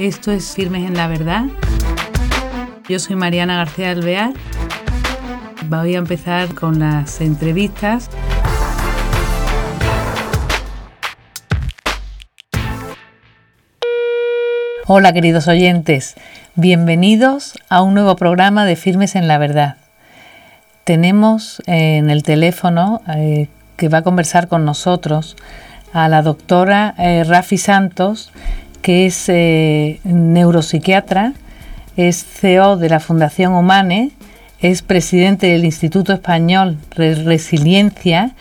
Esto es Firmes en la Verdad. Yo soy Mariana García Alvear. Voy a empezar con las entrevistas. Hola queridos oyentes, bienvenidos a un nuevo programa de Firmes en la Verdad. Tenemos en el teléfono eh, que va a conversar con nosotros a la doctora eh, Rafi Santos, que es eh, neuropsiquiatra, es CEO de la Fundación Humane, es presidente del Instituto Español de Resiliencia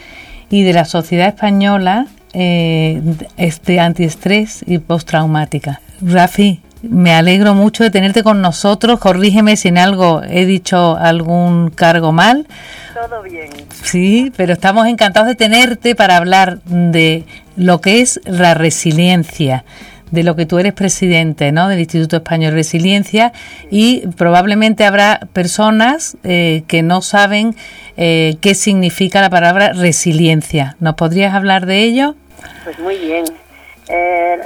y de la Sociedad Española eh, este, Antiestrés y Postraumática. Rafi, me alegro mucho de tenerte con nosotros. Corrígeme si en algo he dicho algún cargo mal. Todo bien. Sí, pero estamos encantados de tenerte para hablar de lo que es la resiliencia de lo que tú eres presidente ¿no? del Instituto Español de Resiliencia y probablemente habrá personas eh, que no saben eh, qué significa la palabra resiliencia. ¿Nos podrías hablar de ello? Pues muy bien. Eh,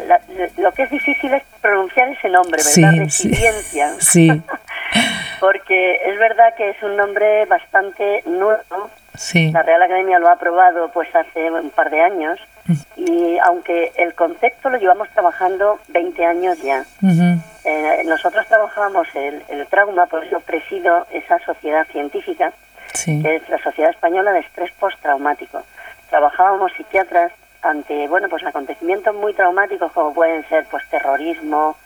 lo que es difícil es pronunciar ese nombre, ¿verdad? Resiliencia. Sí. Porque es verdad que es un nombre bastante nuevo. Sí. La Real Academia lo ha aprobado pues hace un par de años y aunque el concepto lo llevamos trabajando 20 años ya. Eh, nosotros trabajábamos el, el, trauma, por eso presido esa sociedad científica, que es la Sociedad Española de Estrés Postraumático. Trabajábamos psiquiatras ante bueno pues acontecimientos muy traumáticos como pueden ser pues terrorismo,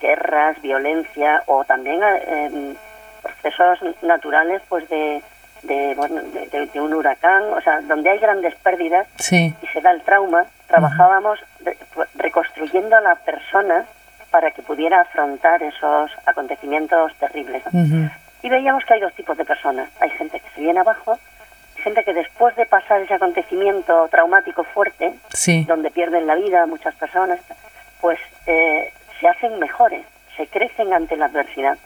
guerras, violencia o también eh, procesos naturales pues de de, bueno, de, un huracán, o sea, donde hay grandes pérdidas y se da el trauma, trabajábamos reconstruyendo a la persona para que pudiera afrontar esos acontecimientos terribles. Y veíamos que hay dos tipos de personas. Hay gente que se viene abajo, gente que después de pasar ese acontecimiento traumático fuerte, donde pierden la vida muchas personas, pues eh, se hacen mejores, se crecen ante la adversidad.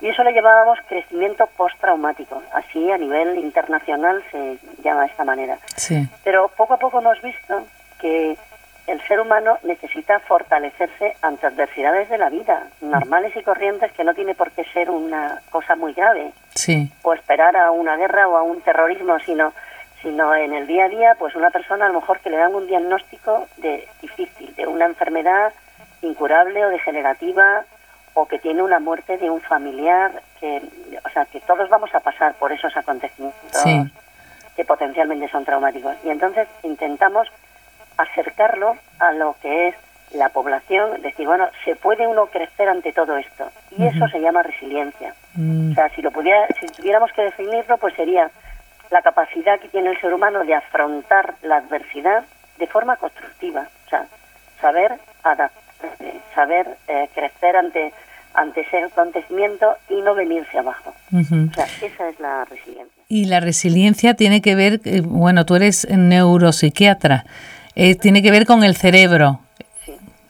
Y eso lo llamábamos crecimiento postraumático. Así a nivel internacional se llama de esta manera. Sí. Pero poco a poco hemos visto que el ser humano necesita fortalecerse ante adversidades de la vida, normales y corrientes, que no tiene por qué ser una cosa muy grave. Sí. O esperar a una guerra o a un terrorismo, sino, sino en el día a día, pues una persona a lo mejor que le dan un diagnóstico de difícil, de una enfermedad incurable o degenerativa o que tiene una muerte de un familiar, que, o sea, que todos vamos a pasar por esos acontecimientos que potencialmente son traumáticos. Y entonces intentamos acercarlo a lo que es la población, decir, bueno, se puede uno crecer ante todo esto. Y eso se llama resiliencia. Mm. O sea, si, lo pudiera, si tuviéramos que definirlo, pues sería la capacidad que tiene el ser humano de afrontar la adversidad de forma constructiva. O sea, saber adaptarse, saber eh, crecer ante ante ese acontecimiento y no venirse abajo. O sea, esa es la resiliencia. Y la resiliencia tiene que ver, eh, bueno, tú eres neuropsiquiatra, eh, tiene que ver con el cerebro.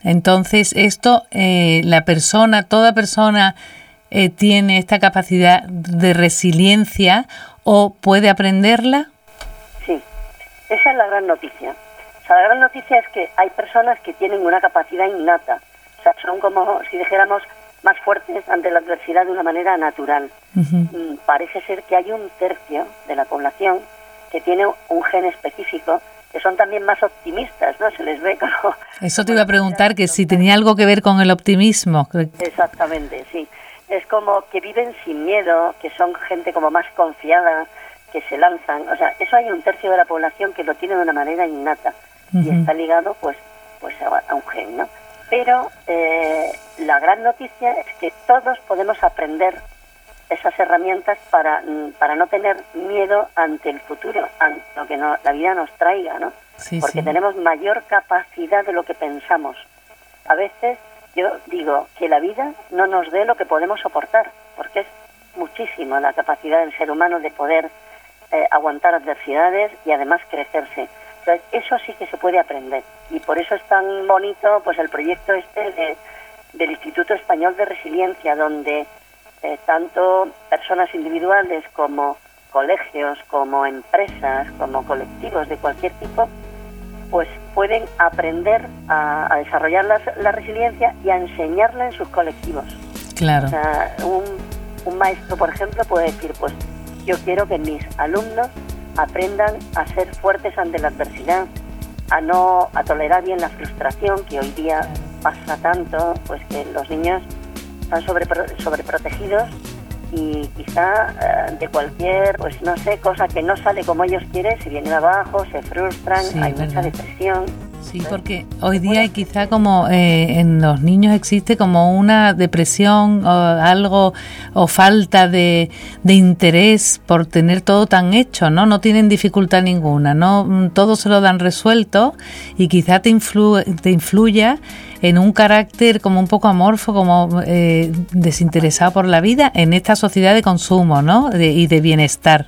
Entonces, esto, eh, la persona, toda persona tiene esta capacidad de resiliencia o puede aprenderla. Sí, esa es la gran noticia. O sea, la gran noticia es que hay personas que tienen una capacidad innata. O sea, son como si dijéramos más fuertes ante la adversidad de una manera natural. Mm, parece ser que hay un tercio de la población que tiene un gen específico que son también más optimistas, ¿no? Se les ve como... Eso te iba a preguntar, que si tenía algo que ver con el optimismo. Exactamente, sí. Es como que viven sin miedo, que son gente como más confiada, que se lanzan. O sea, eso hay un tercio de la población que lo tiene de una manera innata y está ligado pues, pues a, un gen, ¿no? Pero eh, la gran noticia es que todos podemos aprender esas herramientas para, mm, para no tener miedo ante el futuro, ante lo que la vida nos traiga, ¿no? Porque tenemos mayor capacidad de lo que pensamos. A veces yo digo que la vida no nos dé lo que podemos soportar, porque es muchísimo la capacidad del ser humano de poder eh, aguantar adversidades y además crecerse. Entonces, eso sí que se puede aprender. Y por eso es tan bonito pues el proyecto este de, del Instituto Español de Resiliencia, donde eh, tanto personas individuales como colegios, como empresas, como colectivos de cualquier tipo, pues pueden aprender a, desarrollar la, resiliencia y a enseñarla en sus colectivos. Claro. O sea, un, un maestro, por ejemplo, puede decir, pues yo quiero que mis alumnos aprendan a ser fuertes ante la adversidad, a no a tolerar bien la frustración que hoy día pasa tanto, pues que los niños están sobre, sobreprotegidos y quizá eh, de cualquier, pues no sé, cosa que no sale como ellos quieren, se vienen abajo, se frustran, hay mucha depresión. Sí, porque hoy día quizá como eh, en los niños existe como una depresión o algo o falta de, de, interés por tener todo tan hecho, ¿no? No tienen dificultad ninguna, ¿no? Mm, todo se lo dan resuelto y quizá te, influ te influya en un carácter como un poco amorfo, como eh, desinteresado por la vida en esta sociedad de consumo, ¿no? y de bienestar.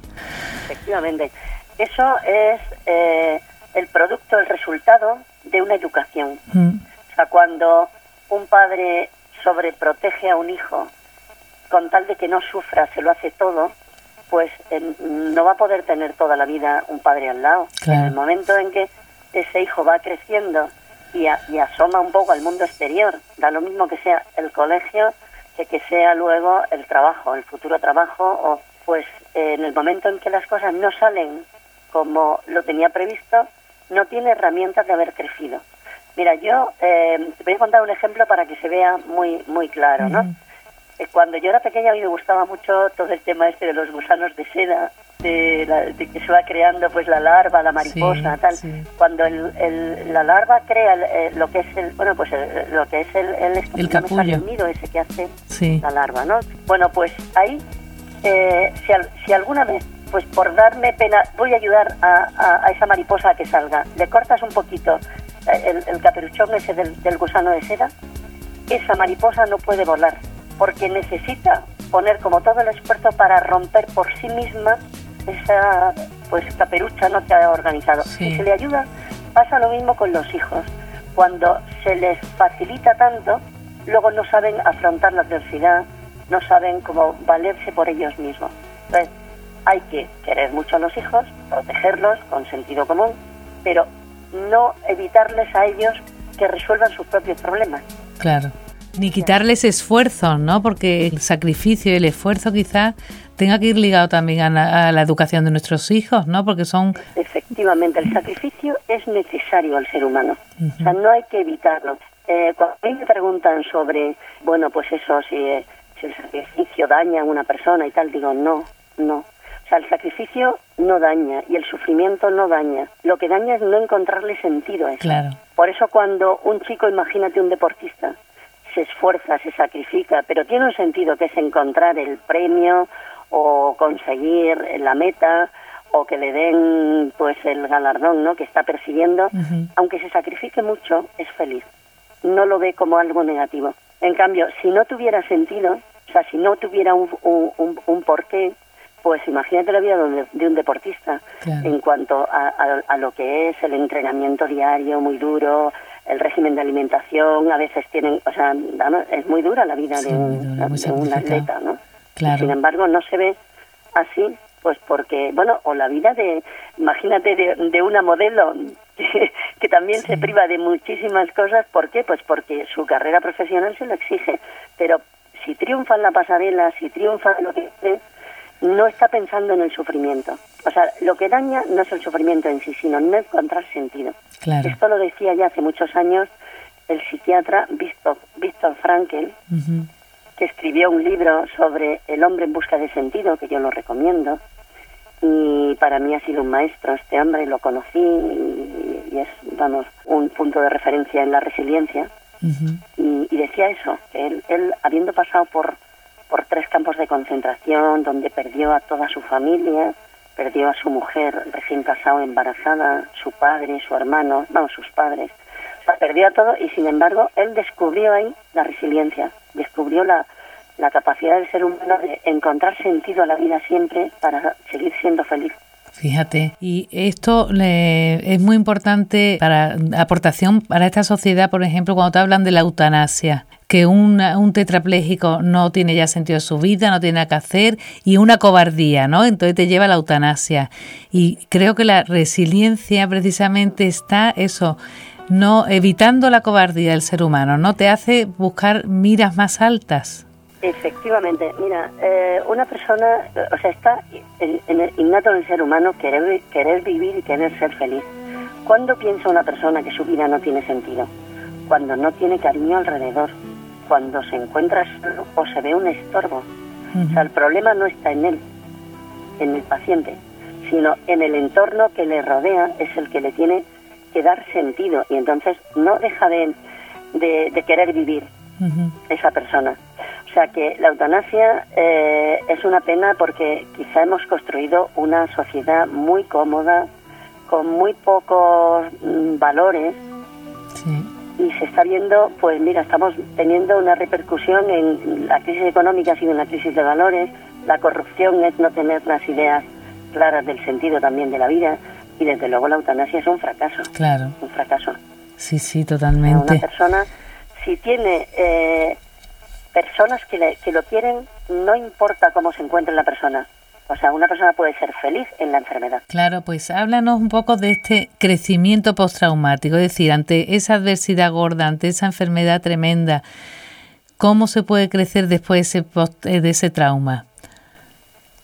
Efectivamente. Eso es eh, el producto, el resultado de una educación. Mm. O sea, cuando un padre sobreprotege a un hijo con tal de que no sufra, se lo hace todo, pues no va a poder tener toda la vida un padre al lado. En el momento en que ese hijo va creciendo y, y, asoma un poco al mundo exterior, da lo mismo que sea el colegio que que sea luego el trabajo, el futuro trabajo, o pues en el momento en que las cosas no salen como lo tenía previsto, no tiene herramientas de haber crecido. Mira, yo eh, te voy a contar un ejemplo para que se vea muy muy claro, ¿no? Eh, cuando yo era pequeña a mí me gustaba mucho todo el tema este de los gusanos de seda, de, que se va creando pues la larva, la mariposa, tal. Cuando el, la larva crea eh, lo que es el, bueno, pues lo que es el, el, el capullo. nido ese que hace la larva, ¿no? Bueno, pues ahí, si, si alguna vez pues por darme pena, voy a ayudar a, esa mariposa a que salga. Le cortas un poquito eh, el, caperuchón ese del, gusano de seda, esa mariposa no puede volar, porque necesita poner como todo el esfuerzo para romper por sí misma esa pues caperucha no que ha organizado. Si se le ayuda, pasa lo mismo con los hijos. Cuando se les facilita tanto, luego no saben afrontar la adversidad, no saben cómo valerse por ellos mismos. Entonces, hay que querer mucho a los hijos, protegerlos con sentido común, pero no evitarles a ellos que resuelvan sus propios problemas. Claro. Ni quitarles esfuerzo, ¿no? Porque el sacrificio y el esfuerzo quizás tenga que ir ligado también a la, educación de nuestros hijos, ¿no? Porque son... Efectivamente, el sacrificio es necesario al ser humano. O sea, no hay que evitarlo. Eh, cuando a mí me preguntan sobre, bueno, pues eso, si, si el sacrificio daña a una persona y tal, digo, no, no el sacrificio no daña y el sufrimiento no daña. Lo que daña es no encontrarle sentido a eso. Claro. Por eso cuando un chico, imagínate un deportista, se esfuerza, se sacrifica, pero tiene un sentido que es encontrar el premio o conseguir la meta o que le den pues el galardón ¿no? que está persiguiendo, aunque se sacrifique mucho, es feliz. No lo ve como algo negativo. En cambio, si no tuviera sentido, o sea, si no tuviera un, un, un porqué, pues imagínate la vida de un deportista en cuanto a, lo que es el entrenamiento diario muy duro, el régimen de alimentación, a veces tienen, o sea, es muy dura la vida de, un, atleta, ¿no? Sin embargo, no se ve así, pues porque, bueno, o la vida de, imagínate, de, una modelo que, también se priva de muchísimas cosas, ¿por qué? Pues porque su carrera profesional se lo exige, pero si triunfa en la pasarela, si triunfa en lo que no está pensando en el sufrimiento. O sea, lo que daña no es el sufrimiento en sí, sino no encontrar sentido. Esto lo decía ya hace muchos años el psiquiatra Víctor, Víctor Frankel, que escribió un libro sobre el hombre en busca de sentido, que yo lo recomiendo. Y para mí ha sido un maestro este hombre, lo conocí y, es, vamos, un punto de referencia en la resiliencia. y, y, decía eso, que él, él, habiendo pasado por por tres campos de concentración donde perdió a toda su familia, perdió a su mujer recién casada, embarazada, su padre, su hermano, vamos, sus padres. Perdió a todo y sin embargo él descubrió ahí la resiliencia, descubrió la, la capacidad del ser humano de encontrar sentido a la vida siempre para seguir siendo feliz. Fíjate, y esto le, es muy importante para aportación para esta sociedad, por ejemplo, cuando te hablan de la eutanasia. Que un tetrapléjico no tiene ya sentido su vida, no tiene nada que hacer y una cobardía, ¿no? Entonces te lleva a la eutanasia. Y creo que la resiliencia precisamente está eso, no evitando la cobardía del ser humano, ¿no? Te hace buscar miras más altas. Efectivamente, mira, eh, una persona, o sea, está en, el innato del ser humano querer, querer vivir y querer ser feliz. ¿Cuándo piensa una persona que su vida no tiene sentido? Cuando no tiene cariño alrededor, cuando se encuentra solo o se ve un estorbo. O sea, el problema no está en él, en el paciente, sino en el entorno que le rodea, es el que le tiene que dar sentido y entonces no deja de, de, querer vivir esa persona. O sea que la eutanasia eh, es una pena porque quizá hemos construido una sociedad muy cómoda, con muy pocos mm, valores. Y se está viendo, pues mira, estamos teniendo una repercusión en la crisis económica, sino en la crisis de valores, la corrupción es no tener las ideas claras del sentido también de la vida y desde luego la eutanasia es un fracaso. Claro. Un fracaso. Sí, sí, totalmente. Una persona, si tiene eh, personas que, le, que lo quieren, no importa cómo se encuentre la persona, o sea, una persona puede ser feliz en la enfermedad. Claro, pues háblanos un poco de este crecimiento postraumático, es decir, ante esa adversidad gorda, ante esa enfermedad tremenda, ¿cómo se puede crecer después de ese, de ese trauma?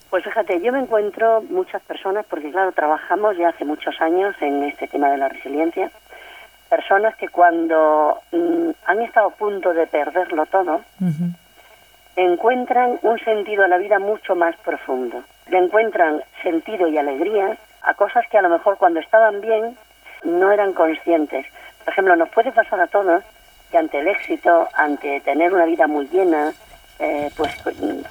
Pues fíjate, yo me encuentro muchas personas, porque claro, trabajamos ya hace muchos años en este tema de la resiliencia, personas que cuando mm, han estado a punto de perderlo todo, encuentran un sentido a la vida mucho más profundo. Le encuentran sentido y alegría a cosas que a lo mejor cuando estaban bien no eran conscientes. Por ejemplo, nos puede pasar a todos que ante el éxito, ante tener una vida muy llena, eh, pues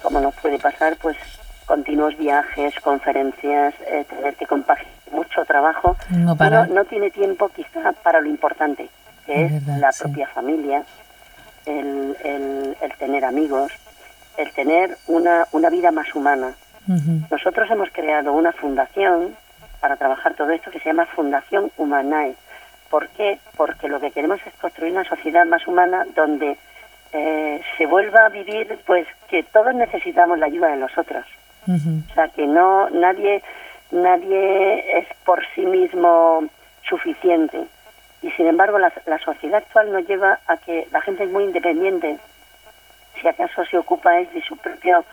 como nos puede pasar, pues continuos viajes, conferencias, eh, tener que compaginar mucho trabajo, no, no tiene tiempo quizá para lo importante, que es, la propia familia, el, el tener amigos, el tener una, una vida más humana. Nosotros hemos creado una fundación para trabajar todo esto que se llama Fundación Humanae. ¿Por qué? Porque lo que queremos es construir una sociedad más humana donde eh, se vuelva a vivir, pues que todos necesitamos la ayuda de los otros. O sea, que no nadie nadie es por sí mismo suficiente. Y sin embargo, la, la sociedad actual nos lleva a que la gente es muy independiente si acaso se ocupa es de su propio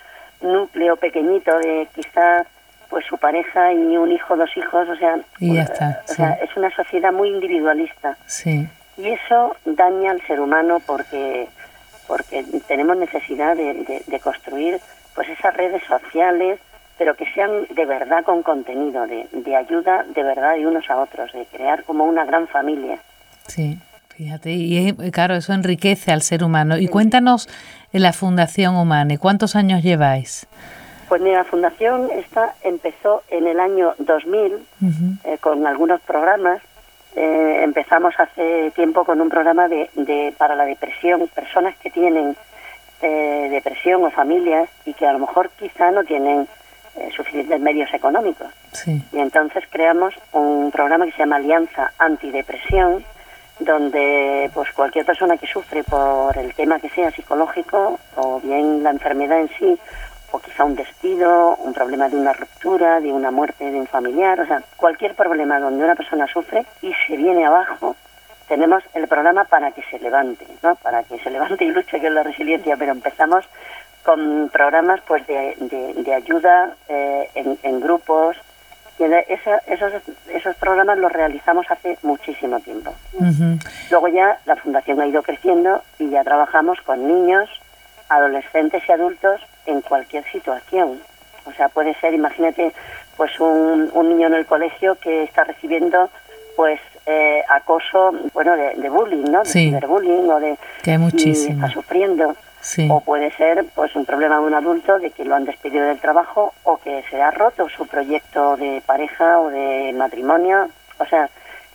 núcleo pequeñito, de quizá pues su pareja y un hijo, dos hijos, o sea, es una sociedad muy individualista. Sí. Y eso daña al ser humano porque porque tenemos necesidad de, de, construir pues esas redes sociales, pero que sean de verdad con contenido, de, de ayuda de verdad de unos a otros, de crear como una gran familia. Sí. Fíjate, y claro, eso enriquece al ser humano. Y cuéntanos en la Fundación Humane, ¿cuántos años lleváis? Pues mira, la Fundación esta empezó en el año 2000 eh, con algunos programas. Eh, empezamos hace tiempo con un programa de, de para la depresión, personas que tienen eh, depresión o familias y que a lo mejor quizá no tienen suficientes medios económicos. Y entonces creamos un programa que se llama Alianza Antidepresión, donde pues cualquier persona que sufre por el tema que sea psicológico o bien la enfermedad en sí o quizá un despido, un problema de una ruptura, de una muerte de un familiar, o sea, cualquier problema donde una persona sufre y se viene abajo, tenemos el programa para que se levante, ¿no? Para que se levante y luche es la resiliencia, pero empezamos con programas pues de, de, ayuda eh, en grupos, y esos, esos programas los realizamos hace muchísimo tiempo. Luego ya la fundación ha ido creciendo y ya trabajamos con niños, adolescentes y adultos en cualquier situación. O sea, puede ser, imagínate, pues un, un niño en el colegio que está recibiendo pues eh, acoso, bueno, de, bullying, ¿no? De ciberbullying o de... Que muchísimo. está sufriendo. O puede ser pues un problema de un adulto de que lo han despedido del trabajo o que se ha roto su proyecto de pareja o de matrimonio. O sea,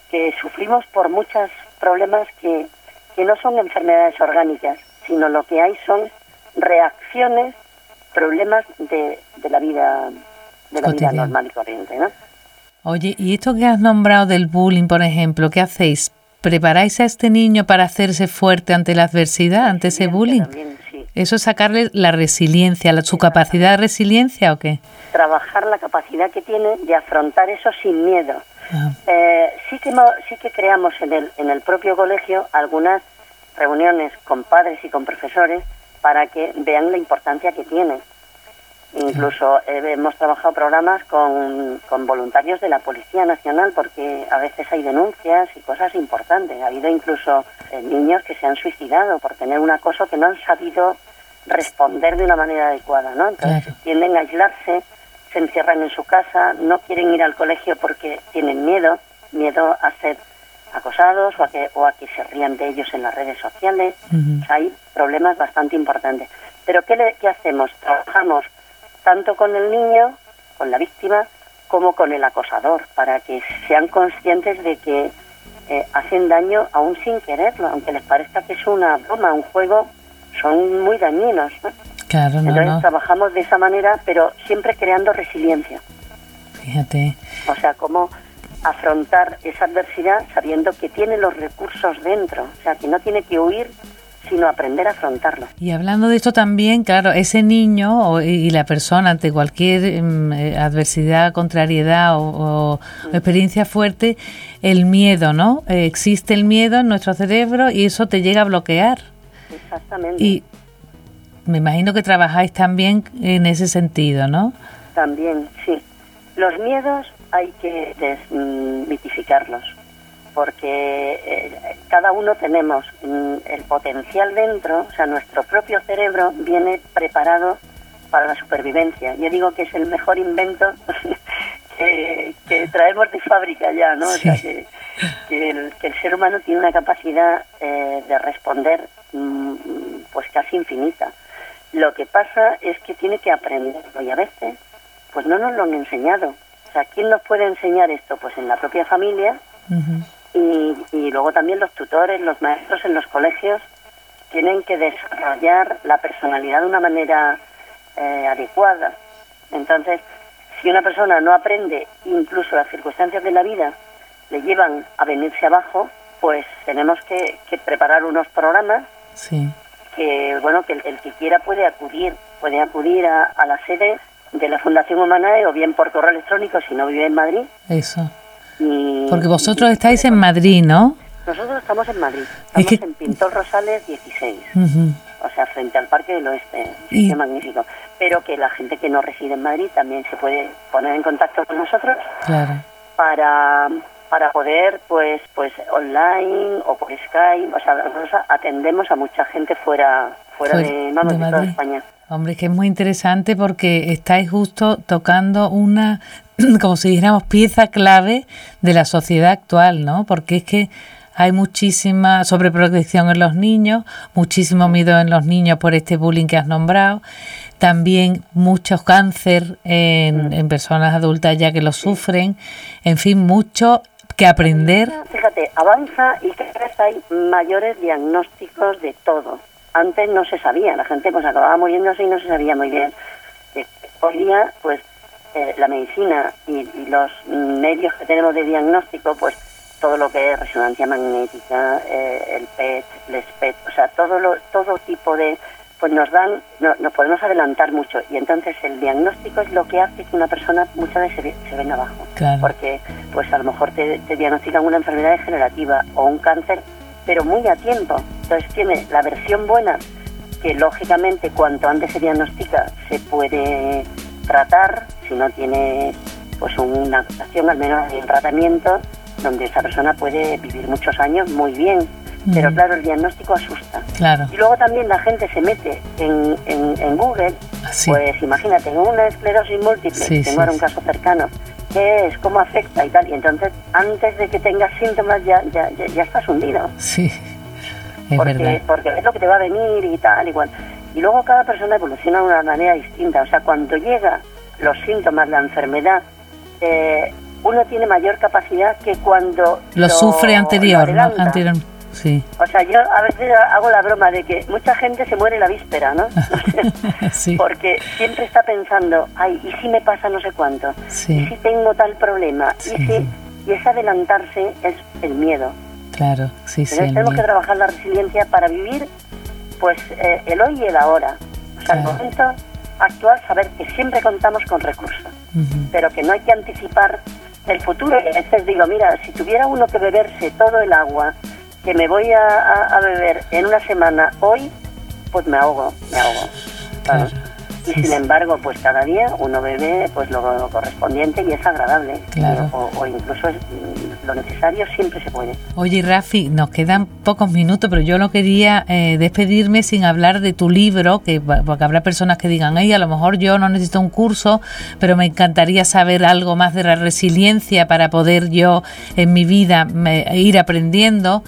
que sufrimos por muchos problemas que, que no son enfermedades orgánicas, sino lo que hay son reacciones, problemas de, de la vida de la vida normal y corriente, ¿no? Oye, ¿y esto que has nombrado del bullying, por ejemplo, qué hacéis ¿preparáis a este niño para hacerse fuerte ante la adversidad, ante ese bullying? ¿Eso es sacarle la resiliencia, su capacidad de resiliencia o qué? Trabajar la capacidad que tiene de afrontar eso sin miedo. Ah. Eh, sí, que, sí que creamos en el, en el propio colegio algunas reuniones con padres y con profesores para que vean la importancia que tiene. Incluso eh, hemos trabajado programas con, con, voluntarios de la Policía Nacional porque a veces hay denuncias y cosas importantes. Ha habido incluso eh, niños que se han suicidado por tener un acoso que no han sabido responder de una manera adecuada, ¿no? Entonces tienden a aislarse, se encierran en su casa, no quieren ir al colegio porque tienen miedo, miedo a ser acosados o a que, o a que se rían de ellos en las redes sociales. hay problemas bastante importantes. Pero ¿qué, le, ¿qué hacemos? Trabajamos tanto con el niño, con la víctima, como con el acosador, para que sean conscientes de que eh, hacen daño aún sin quererlo, aunque les parezca que es una broma, un juego, son muy dañinos. Claro, Entonces trabajamos de esa manera, pero siempre creando resiliencia. Fíjate. O sea, cómo afrontar esa adversidad sabiendo que tiene los recursos dentro, o sea, que no tiene que huir sino aprender a afrontarlo. Y hablando de esto también, claro, ese niño y la persona ante cualquier mm, eh, adversidad, contrariedad o, mm. experiencia fuerte, el miedo, ¿no? Eh, existe el miedo en nuestro cerebro y eso te llega a bloquear. Exactamente. Y me imagino que trabajáis también en ese sentido, ¿no? También, sí. Los miedos hay que desmitificarlos porque eh, cada uno tenemos mm, el potencial dentro, o sea, nuestro propio cerebro viene preparado para la supervivencia. Yo digo que es el mejor invento que, traemos de fábrica ya, ¿no? O sea, que, el, ser humano tiene una capacidad eh, de responder mm, pues casi infinita. Lo que pasa es que tiene que aprenderlo y a veces pues no nos lo han enseñado. O sea, ¿quién nos puede enseñar esto? Pues en la propia familia, y, luego también los tutores, los maestros en los colegios tienen que desarrollar la personalidad de una manera eh, adecuada. Entonces, si una persona no aprende, incluso las circunstancias de la vida le llevan a venirse abajo, pues tenemos que, preparar unos programas que, bueno, que el, que quiera puede acudir, puede acudir a, a la sede de la Fundación Humanae o bien por correo electrónico si no vive en Madrid. Eso porque vosotros estáis en Madrid, ¿no? Nosotros estamos en Madrid, estamos en Pintor Rosales 16, o sea, frente al Parque del Oeste, es magnífico. Pero que la gente que no reside en Madrid también se puede poner en contacto con nosotros para, para poder, pues, pues online o por Skype, o sea, nosotros atendemos a mucha gente fuera, fuera, de, vamos, de toda España. Hombre, que es muy interesante porque estáis justo tocando una, como si dijéramos, pieza clave de la sociedad actual, ¿no? Porque es que hay muchísima sobreprotección en los niños, muchísimo miedo en los niños por este bullying que has nombrado, también mucho cáncer en, en personas adultas ya que lo sufren, en fin, mucho que aprender. Fíjate, avanza y cada vez hay mayores diagnósticos de todo antes no se sabía, la gente pues acababa muriéndose y no se sabía muy bien. Eh, hoy día, pues eh, la medicina y, los medios que tenemos de diagnóstico, pues todo lo que es resonancia magnética, eh, el PET, el SPET, o sea, todo lo, todo tipo de, pues nos dan, nos podemos adelantar mucho. Y entonces el diagnóstico es lo que hace que una persona muchas veces se, venga abajo, porque pues a lo mejor te, te diagnostican una enfermedad degenerativa o un cáncer pero muy a tiempo. Entonces tiene la versión buena, que lógicamente cuanto antes se diagnostica se puede tratar, si no tiene pues una actuación, al menos un tratamiento, donde esa persona puede vivir muchos años muy bien. Pero claro, el diagnóstico asusta. Claro. Y luego también la gente se mete en, en, Google, pues imagínate, en una esclerosis múltiple, tengo ahora un caso cercano, qué es, cómo afecta y tal. Y entonces, antes de que tengas síntomas, ya, ya, ya, estás hundido. Sí, es porque, verdad. Porque es lo que te va a venir y tal, igual. Y luego cada persona evoluciona de una manera distinta. O sea, cuando llega los síntomas, la enfermedad, eh, uno tiene mayor capacidad que cuando lo, sufre anterior, ¿no? Anterior. Sí. O sea, yo a veces hago la broma de que mucha gente se muere la víspera, ¿no? sí. Porque siempre está pensando, ay, ¿y si me pasa no sé cuánto? Sí. ¿Y si tengo tal problema? ¿Y, si... y es adelantarse, es el miedo. Claro, sí, sí. tenemos que trabajar la resiliencia para vivir pues eh, el hoy y el ahora. O sea, el momento actual, saber que siempre contamos con recursos, pero que no hay que anticipar el futuro. Y a veces digo, mira, si tuviera uno que beberse todo el agua que me voy a, beber en una semana hoy, pues me ahogo, me ahogo. Claro. Y sin embargo, pues cada día uno bebe pues lo, correspondiente y es agradable. Claro. O, incluso es, mm, lo necesario siempre se puede. Oye, Rafi, nos quedan pocos minutos, pero yo no quería eh, despedirme sin hablar de tu libro, que porque habrá personas que digan, ay, a lo mejor yo no necesito un curso, pero me encantaría saber algo más de la resiliencia para poder yo en mi vida ir aprendiendo.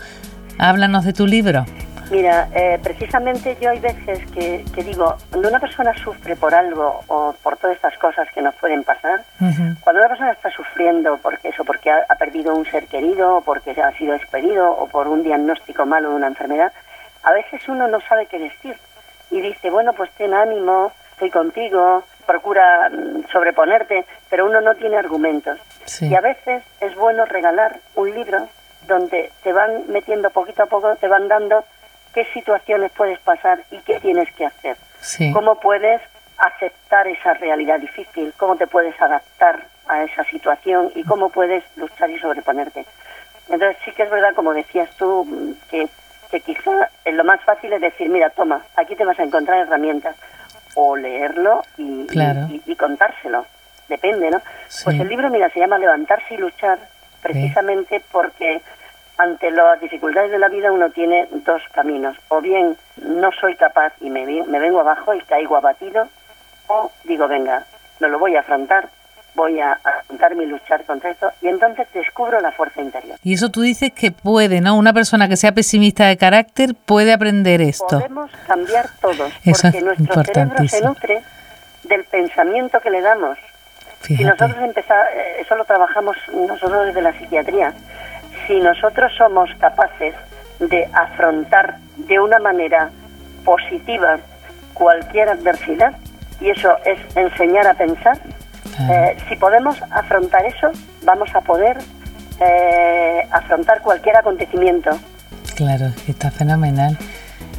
Háblanos de tu libro. Mira, eh, precisamente yo hay veces que, digo, cuando una persona sufre por algo o por todas estas cosas que nos pueden pasar, cuando una persona está sufriendo porque eso, porque ha, perdido un ser querido, o porque ha sido despedido, o por un diagnóstico malo de una enfermedad, a veces uno no sabe qué decir y dice, bueno, pues ten ánimo, estoy contigo, procura mm, sobreponerte, pero uno no tiene argumentos. Y a veces es bueno regalar un libro donde te van metiendo poquito a poco, te van dando qué situaciones puedes pasar y qué tienes que hacer. Cómo puedes aceptar esa realidad difícil, cómo te puedes adaptar a esa situación y cómo puedes luchar y sobreponerte. Entonces sí que es verdad, como decías tú, que, que quizá lo más fácil es decir, mira, toma, aquí te vas a encontrar herramientas, o leerlo y, y, contárselo, depende, ¿no? Pues el libro, mira, se llama Levantarse y luchar, precisamente porque ante las dificultades de la vida uno tiene dos caminos. O bien no soy capaz y me, me vengo abajo y caigo abatido, o digo, venga, no lo voy a afrontar, voy a afrontarme y luchar contra esto, y entonces descubro la fuerza interior. Y eso tú dices que puede, ¿no? Una persona que sea pesimista de carácter puede aprender esto. Podemos cambiar todos, porque nuestro cerebro se nutre del pensamiento que le damos. Si nosotros empezamos, eh, eso lo trabajamos nosotros desde la psiquiatría, si nosotros somos capaces de afrontar de una manera positiva cualquier adversidad, y eso es enseñar a pensar, eh, si podemos afrontar eso, vamos a poder eh, afrontar cualquier acontecimiento. Claro, está fenomenal.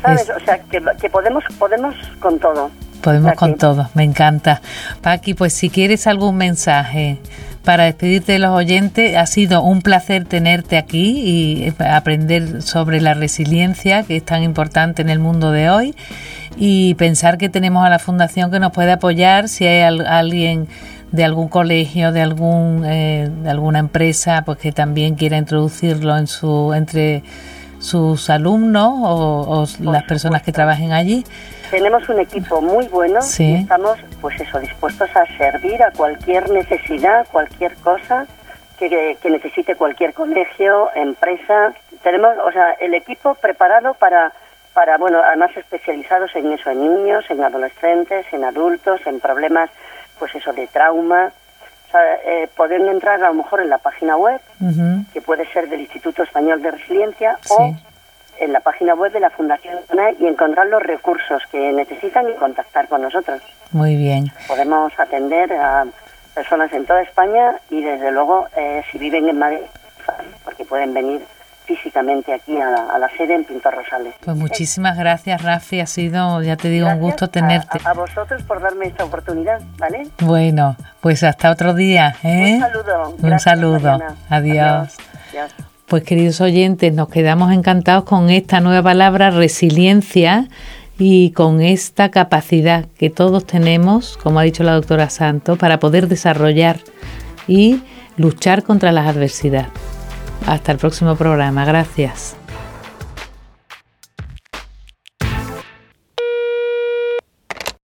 ¿Sabes? O sea, que, podemos, podemos con todo. Podemos con todo, me encanta. Paqui, pues si quieres algún mensaje para despedirte de los oyentes. Ha sido un placer tenerte aquí y eh, aprender sobre la resiliencia, que es tan importante en el mundo de hoy, y pensar que tenemos a la Fundación que nos puede apoyar si hay alguien de algún colegio, de algún eh, de alguna empresa, pues que también quiera introducirlo en su entre sus alumnos o, las personas que trabajen allí. Tenemos un equipo muy bueno y estamos, pues eso, dispuestos a servir a cualquier necesidad, cualquier cosa que, que, necesite cualquier colegio, empresa. Tenemos, o sea, el equipo preparado para, para, bueno, además especializados en eso, en niños, en adolescentes, en adultos, en problemas, pues eso, de trauma. Eh, pueden entrar a lo mejor en la página web, que puede ser del Instituto Español de Resiliencia, o en la página web de la Fundación y encontrar los recursos que necesitan y contactar con nosotros. Muy bien. Podemos atender a personas en toda España y desde luego eh, si viven en Madrid, porque pueden venir físicamente aquí a, la sede en Pintor Rosales. Pues muchísimas gracias, Rafi. Ha sido, ya te digo, un gusto tenerte. A, vosotros por darme esta oportunidad, ¿vale? Bueno, pues hasta otro día. ¿eh? Un saludo. un saludo. Adiós. Adiós. Pues queridos oyentes, nos quedamos encantados con esta nueva palabra resiliencia y con esta capacidad que todos tenemos, como ha dicho la doctora Santos, para poder desarrollar y luchar contra las adversidades. Hasta el próximo programa. Gracias.